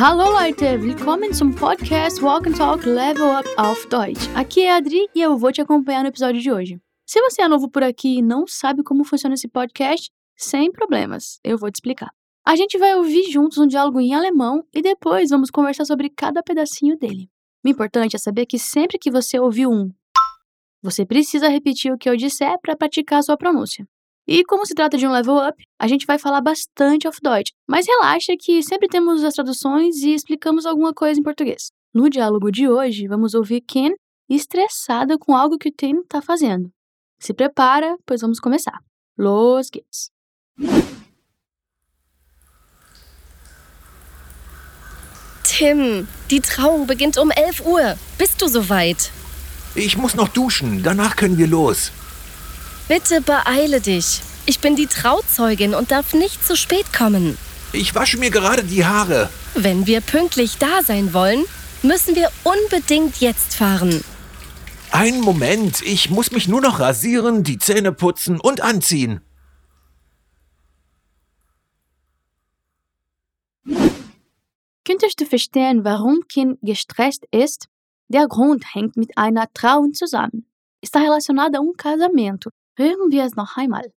Hallo Leute, willkommen zum Podcast Walk and Talk Level Up auf Deutsch. Aqui é a Adri e eu vou te acompanhar no episódio de hoje. Se você é novo por aqui e não sabe como funciona esse podcast, sem problemas, eu vou te explicar. A gente vai ouvir juntos um diálogo em alemão e depois vamos conversar sobre cada pedacinho dele. O importante é saber que sempre que você ouvir um, você precisa repetir o que eu disser para praticar a sua pronúncia. E como se trata de um level up, a gente vai falar bastante auf Deutsch, mas relaxa que sempre temos as traduções e explicamos alguma coisa em português. No diálogo de hoje, vamos ouvir Ken estressada com algo que o Tim está fazendo. Se prepara, pois vamos começar. Los geht's. Tim, die Trauung beginnt um 11 Uhr. Bist du soweit? Ich muss noch duschen, danach können wir los. Bitte beeile dich. Ich bin die Trauzeugin und darf nicht zu spät kommen. Ich wasche mir gerade die Haare. Wenn wir pünktlich da sein wollen, müssen wir unbedingt jetzt fahren. Einen Moment, ich muss mich nur noch rasieren, die Zähne putzen und anziehen. Könntest du verstehen, warum Kim gestresst ist? Der Grund hängt mit einer Trauung zusammen. Está relacionado a um casamento. Hören wir es noch einmal.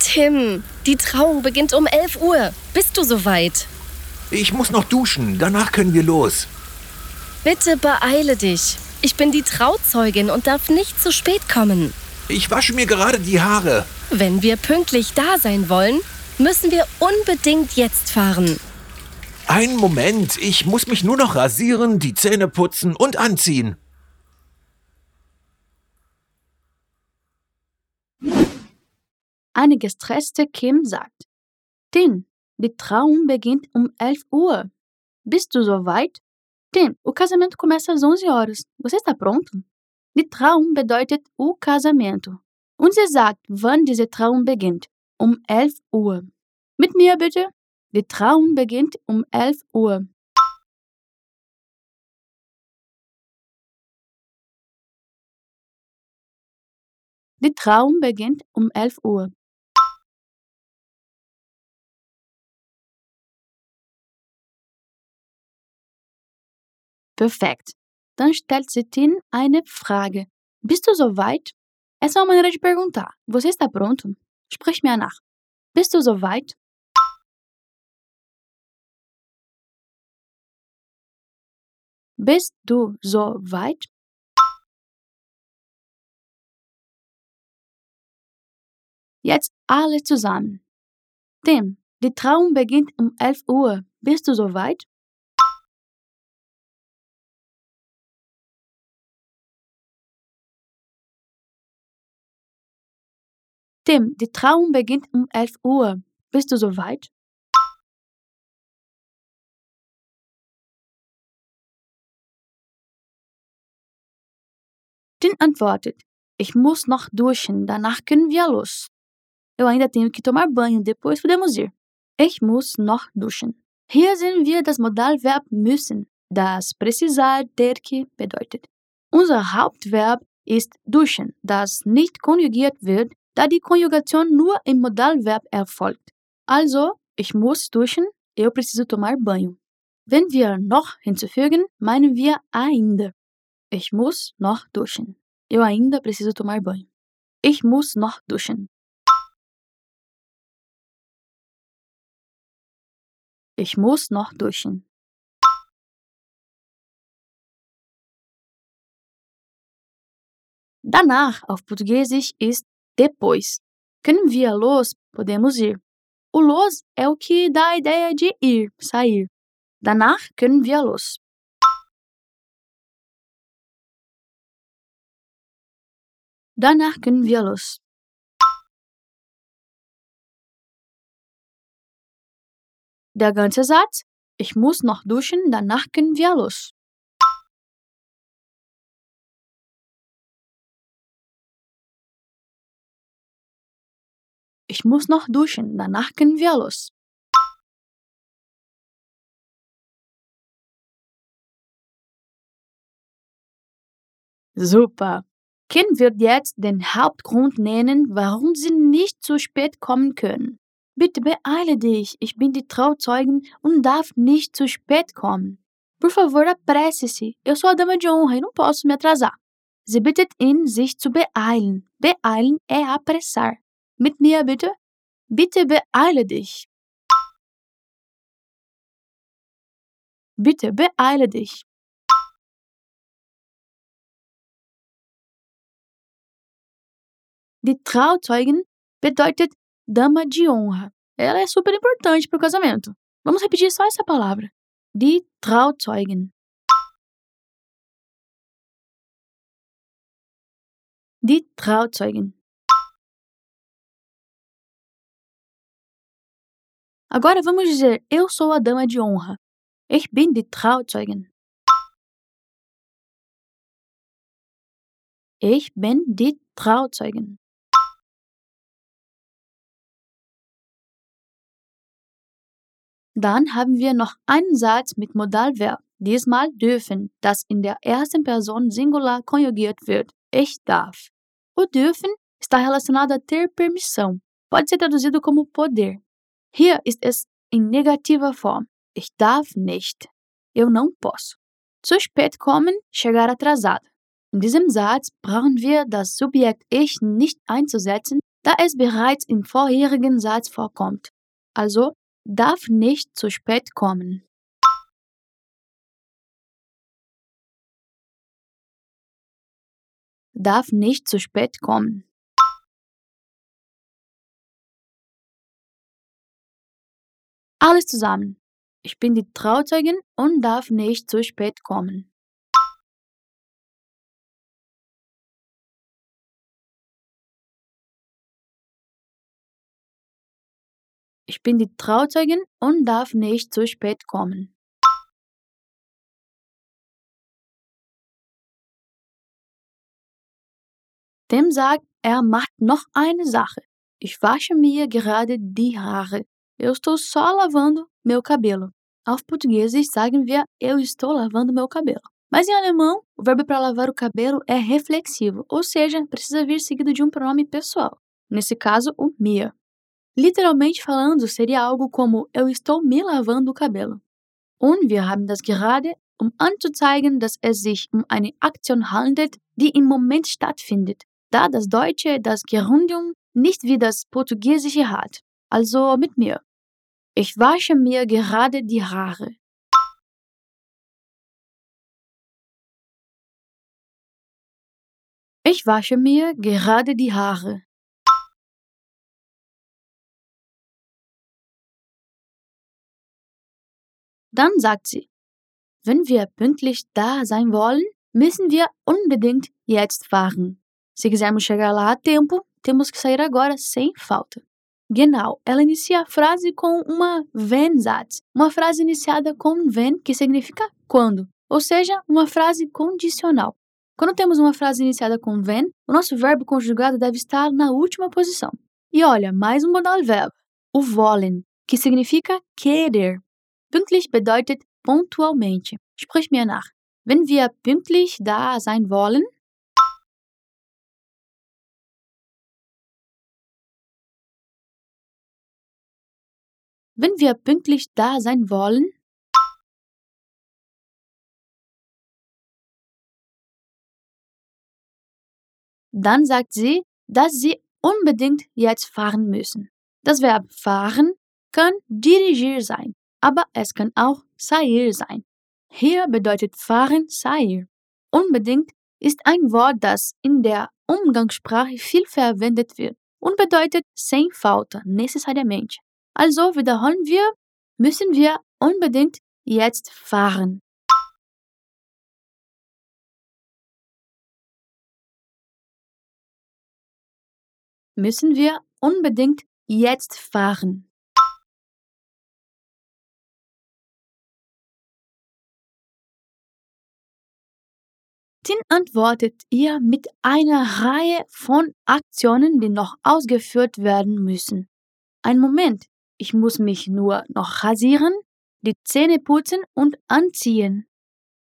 Tim, die Trauung beginnt um 11 Uhr. Bist du soweit? Ich muss noch duschen, danach können wir los. Bitte beeile dich. Ich bin die Trauzeugin und darf nicht zu spät kommen. Ich wasche mir gerade die Haare. Wenn wir pünktlich da sein wollen, müssen wir unbedingt jetzt fahren. Einen Moment, ich muss mich nur noch rasieren, die Zähne putzen und anziehen. Eine gestresste Kim sagt: Tim, die Trauung beginnt um 11 Uhr. Bist du soweit? Tim, o casamento começa às 11 horas. Você está pronto? Die Trauung bedeutet o casamento. Und sie sagt, wann diese Trauung beginnt. Um 11 Uhr. Mit mir bitte. Die Trauung beginnt um 11 Uhr. Die Trauung beginnt um 11 Uhr. Perfekt. Dann stellt sie Tin eine Frage. Bist du soweit? Essa é uma maneira de perguntar. Você está pronto? Sprich mir nach. Bist du soweit? Bist du soweit? Jetzt alle zusammen. Tim, die Trauung beginnt um 11 Uhr. Bist du soweit? Tim, die Trauung beginnt um 11 Uhr. Bist du soweit? Tim antwortet: Ich muss noch duschen, danach können wir los. Eu ainda tenho que tomar banho, depois podemos ir. Ich muss noch duschen. Hier sehen wir das Modalverb müssen, das precisar ter que bedeutet. Unser Hauptverb ist duschen, das nicht konjugiert wird, da die Konjugation nur im Modalverb erfolgt. Also, ich muss duschen, eu preciso tomar banho. Wenn wir noch hinzufügen, meinen wir ainda. Ich muss noch duschen. Eu ainda preciso tomar banho. Ich muss noch duschen. Ich muss noch duschen. Danach auf Portugiesisch ist depois. Können wir los, podemos ir. O los é o que dá a ideia de ir, sair. Danach können wir los. Danach können wir los. Der ganze Satz, ich muss noch duschen, danach können wir los. Ich muss noch duschen, danach können wir los. Super. Ken wird jetzt den Hauptgrund nennen, warum Sie nicht zu spät kommen können. Bitte beeile dich, ich bin die Trauzeugin und darf nicht zu spät kommen. Por favor, apresse-se, eu sou a dama de honra e não posso me atrasar. Sie bittet ihn, sich zu beeilen. Beeilen é apressar. Mit mir bitte. Bitte beeile dich. Bitte beeile dich. Die Trauzeugin bedeutet dama de honra. Ela é super importante para o casamento. Vamos repetir só essa palavra. Die Trauzeugin. Die Trauzeugin. Agora vamos dizer: Eu sou a dama de honra. Ich bin die Trauzeugin. Ich bin die Trauzeugin. Dann haben wir noch einen Satz mit Modalverb, diesmal dürfen, das in der ersten Person Singular konjugiert wird. Ich darf. O dürfen está relacionado a ter permissão. Pode ser traduzido como poder. Hier ist es in negativer Form. Ich darf nicht. Eu não posso. Zu spät kommen, chegar atrasado. In diesem Satz brauchen wir das Subjekt Ich nicht einzusetzen, da es bereits im vorherigen Satz vorkommt. Also darf nicht zu spät kommen. Darf nicht zu spät kommen. Alles zusammen. Ich bin die Trauzeugin und darf nicht zu spät kommen. Ich bin die Trauzeugin und darf nicht zu spät kommen. Tim sagt, er macht noch eine Sache. Ich wasche mir gerade die Haare. Eu estou só lavando meu cabelo. Auf Português sagen wir eu estou lavando meu cabelo. Mas em alemão, o verbo para lavar o cabelo é reflexivo, ou seja, precisa vir seguido de um pronome pessoal. Nesse caso, o mir. Literalmente falando, seria algo como eu estou me lavando o cabelo. Und wir haben das gerade, um anzuzeigen, dass es sich um eine Aktion handelt, die im Moment stattfindet, da das Deutsche das Gerundium nicht wie das Portugiesische hat. Also mit mir. Ich wasche mir gerade die Haare. Ich wasche mir gerade die Haare. Dann sagt sie, wenn wir pünktlich da sein wollen, müssen wir unbedingt jetzt fahren. Se quisermos chegar lá a tempo, temos que sair agora sem falta. Genau, ela inicia a frase com uma wenn Satz, uma frase iniciada com wenn, que significa quando, ou seja, uma frase condicional. Quando temos uma frase iniciada com wenn, o nosso verbo conjugado deve estar na última posição. E olha, mais um modal verbo, o wollen, que significa querer. Pünktlich bedeutet punktualmente. Sprich mir nach. Wenn wir pünktlich da sein wollen, wenn wir pünktlich da sein wollen, dann sagt sie, dass sie unbedingt jetzt fahren müssen. Das Verb fahren kann dirigir sein, aber es kann auch sair sein. Hier bedeutet fahren sair. Unbedingt ist ein Wort, das in der Umgangssprache viel verwendet wird und bedeutet sem falta, necessariamente. Also wiederholen wir, müssen wir unbedingt jetzt fahren. Müssen wir unbedingt jetzt fahren. Tin antwortet ihr mit einer Reihe von Aktionen, die noch ausgeführt werden müssen. Ein Moment, ich muss mich nur noch rasieren, die Zähne putzen und anziehen.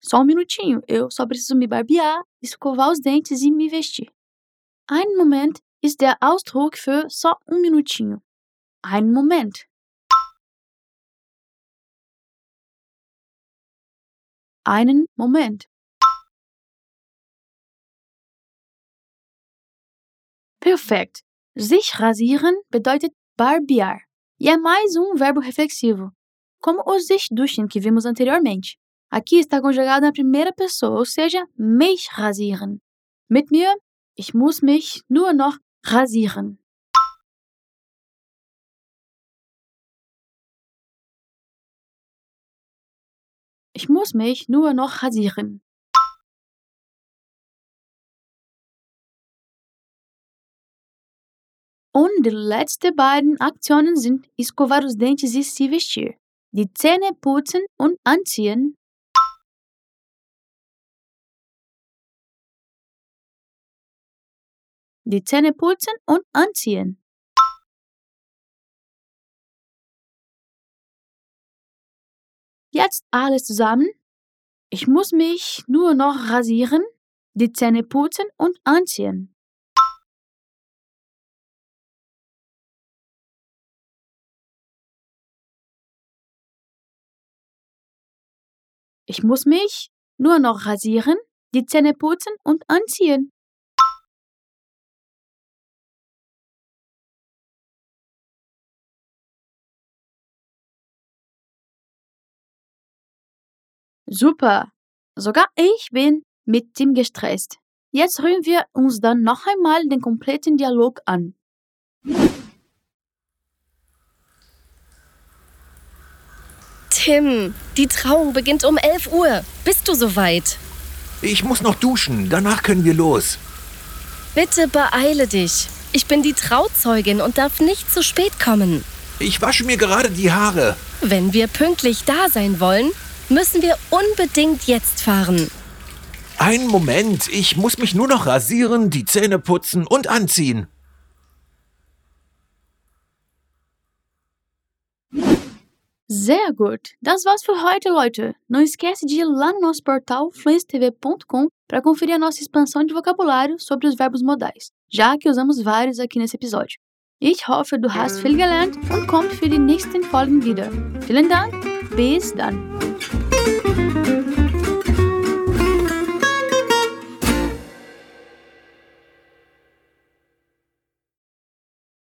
Só um minutinho, eu só preciso me barbear, escovar os dentes e me vestir. Einen Moment ist der Ausdruck für só um minutinho. Einen Moment. Einen Moment. Perfekt. Sich rasieren bedeutet barbear e é mais um verbo reflexivo, como o sich duschen que vimos anteriormente. Aqui está conjugado na primeira pessoa, ou seja, mich rasieren. Mit mir, ich muss mich nur noch rasieren. Ich muss mich nur noch rasieren. Und die letzten beiden Aktionen sind escovar os dentes e vestir. Die Zähne putzen und anziehen. Die Zähne putzen und anziehen. Jetzt alles zusammen. Ich muss mich nur noch rasieren, die Zähne putzen und anziehen. Ich muss mich nur noch rasieren, die Zähne putzen und anziehen. Super! Sogar ich bin mit Tim gestresst. Jetzt hören wir uns dann noch einmal den kompletten Dialog an. Tim, die Trauung beginnt um 11 Uhr. Bist du soweit? Ich muss noch duschen, danach können wir los. Bitte beeile dich. Ich bin die Trauzeugin und darf nicht zu spät kommen. Ich wasche mir gerade die Haare. Wenn wir pünktlich da sein wollen, müssen wir unbedingt jetzt fahren. Einen Moment, ich muss mich nur noch rasieren, die Zähne putzen und anziehen. Sehr gut! Das war's für heute, Leute! Não esquece de ir lá no nosso portal fluencetv.com para conferir a nossa expansão de vocabulário sobre os verbos modais, já que usamos vários aqui nesse episódio. Ich hoffe, du hast viel gelernt und komm für die nächsten Folgen wieder. Vielen Dank, bis dann!